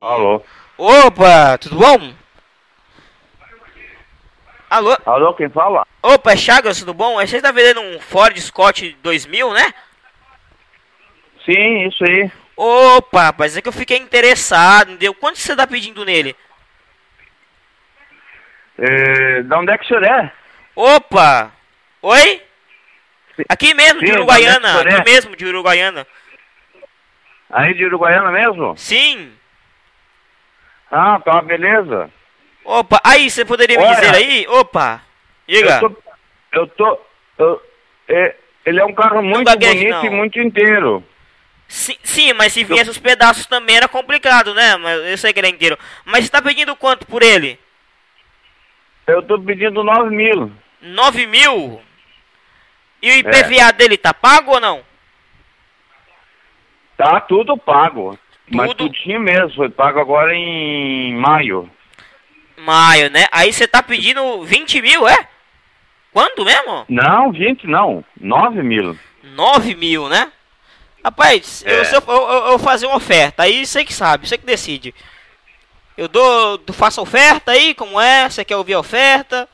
Alô? Opa, tudo bom? Alô? Alô, quem fala? Opa, é Chagas, tudo bom? Você tá vendendo um Ford Scott 2000, né? Sim, isso aí. Opa, rapaz, é que eu fiquei interessado, entendeu? Quanto você tá pedindo nele? É, da onde é que o senhor é? Opa! Oi? Aqui mesmo, de Sim, Uruguaiana, o senhor aqui mesmo, de Uruguaiana. Aí de Uruguaiana mesmo? Sim. Ah, tá, beleza. Opa, aí, você poderia me Olha, dizer aí? Opa, diga. Eu tô... Eu tô eu- é, ele é um carro muito gagueje, bonito não. e muito inteiro. Sim, sim, mas se viesse os pedaços também era complicado, né? Mas eu sei que ele é inteiro. Mas você tá pedindo quanto por ele? Eu tô pedindo 9 mil. 9 mil? E o É. IPVA dele tá pago ou não? Tá tudo pago. Mas Tudo? tudinho mesmo, foi pago agora em maio. Maio, né? Aí você tá pedindo 20 mil, é? Quanto mesmo? Não, 20 não, 9 mil. 9 mil, né? Rapaz, eu, É. eu, eu, eu- eu fazer uma oferta, aí você que sabe, você que decide. Eu dou, faço oferta aí, como é? Você quer ouvir a oferta?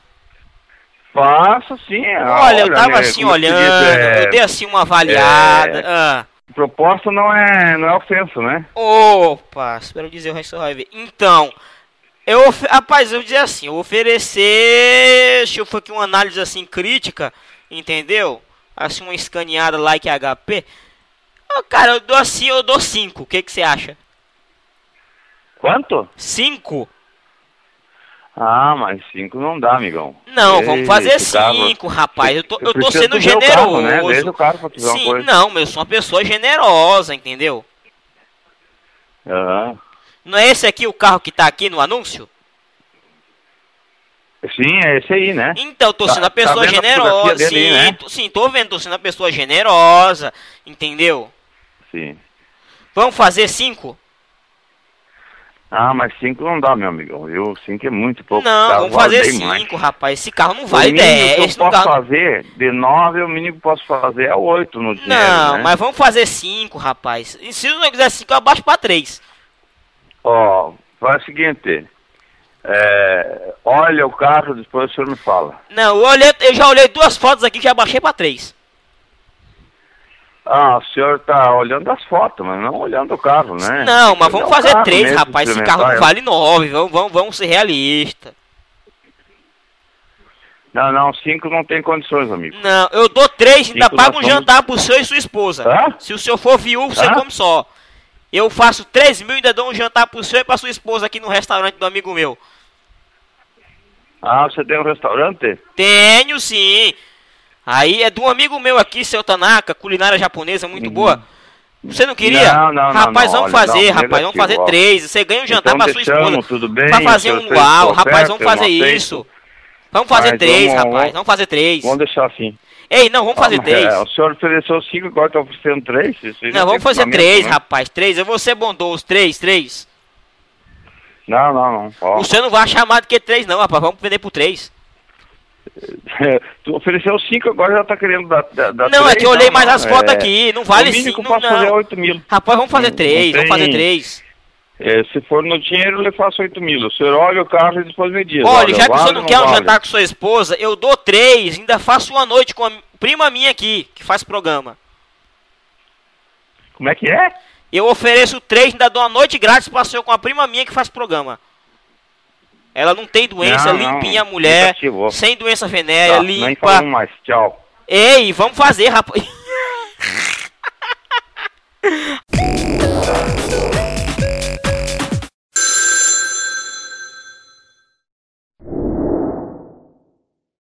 Faço sim. Olha, eu tava né, assim se diz, olhando, é, eu dei assim uma avaliada. é. Ah. Proposta não é, não é ofensa, né? Opa, espero dizer o resto vai ver. Então, eu, rapaz, eu vou dizer assim, eu oferecer, deixa eu fazer aqui uma análise assim crítica, entendeu? Assim uma escaneada like HP. Ah, cara, eu dou assim, eu dou 5. O que que você acha? Quanto? 5? Ah, mas 5 não dá, amigão. Não, Ei, vamos fazer esse carro- 5, rapaz. Eu tô, eu tô sendo generoso. Carro, né? O carro pra ver uma Sim, coisa. não, mas eu sou uma pessoa generosa, entendeu? Aham. Não é esse aqui o carro que tá aqui no anúncio? Sim, é esse aí, né? Então, eu tô Tá- sendo uma tá pessoa a generosa. fotografia Sim, né? tô- sim, tô vendo, tô sendo uma pessoa generosa, entendeu? Sim. Vamos fazer cinco? Ah, mas 5 não dá, meu amigão, viu? 5 é muito pouco. não, vamos fazer mais. cinco, rapaz. Esse carro não O vale mínimo que 10. eu posso dá- fazer, de 9, o mínimo que eu posso fazer é 8 no dinheiro, não né? mas vamos fazer cinco, rapaz. E se não quiser cinco, eu abaixo pra três. Ó, faz o seguinte. É, olha o carro, depois o senhor me fala. Não, eu, olhei, eu já olhei duas fotos aqui, já baixei pra três. Ah, o senhor tá olhando as fotos, mas não olhando o carro, né? Não, mas vamos o fazer três, mesmo, rapaz. Esse carro não vale nove. Vamos, vamos, vamos ser realistas. Não, não, 5 não tem condições, amigo. Não, eu dou três, ainda Cinco pago um somos- jantar pro senhor e sua esposa. Hã? Se o senhor for viúvo, você Hã? come só. Eu faço 3 mil e ainda dou um jantar pro senhor e pra sua esposa aqui no restaurante do amigo meu. Ah, você tem um restaurante? Tenho sim. Aí é de um amigo meu aqui, seu Tanaka, culinária japonesa muito boa. Você não queria? Uhum. Não, não, não, rapaz, não, vamos olha, fazer, rapaz, vamos fazer ó. três. Você ganha um jantar Então pra sua esposa. tudo bem, Pra fazer um uau, rapaz, vamos fazer isso. Vamos fazer Mas três, vamos- rapaz, vamos- vamos fazer três. Vamos deixar assim. Ei, não, vamos fazer Ah, três. é, o senhor ofereceu 5, agora tá oferecendo 3? Isso aí Não, vamos fazer três, né? rapaz, três. Eu vou ser bondoso, três, três. Não, não, não. Ó, O senhor não vai achar mais do que três, não, rapaz. Vamos vender por três. Tu ofereceu 5, agora já tá querendo dar, dar, dar não, é três? que eu olhei Não, mais não, as fotos é, aqui. Não vale O mínimo que cinco, eu posso fazer é não. 8 mil. Rapaz, vamos fazer Não- três, não vamos fazer tem- três. É, se for no dinheiro, eu lhe faço 8 mil. O senhor olha o carro e depois me diz. Olha, já que o senhor não quer um vale? jantar com sua esposa, eu dou três, ainda faço uma noite com a prima minha aqui, que faz programa. Como é que é? Eu ofereço três, ainda dou uma noite grátis pra senhor com a prima minha que faz programa. Ela não tem doença, Não, não, limpinha a mulher, sem doença venérea, Tá, nem limpa. falamos mais. Tchau. Ei, vamos fazer, rapaz.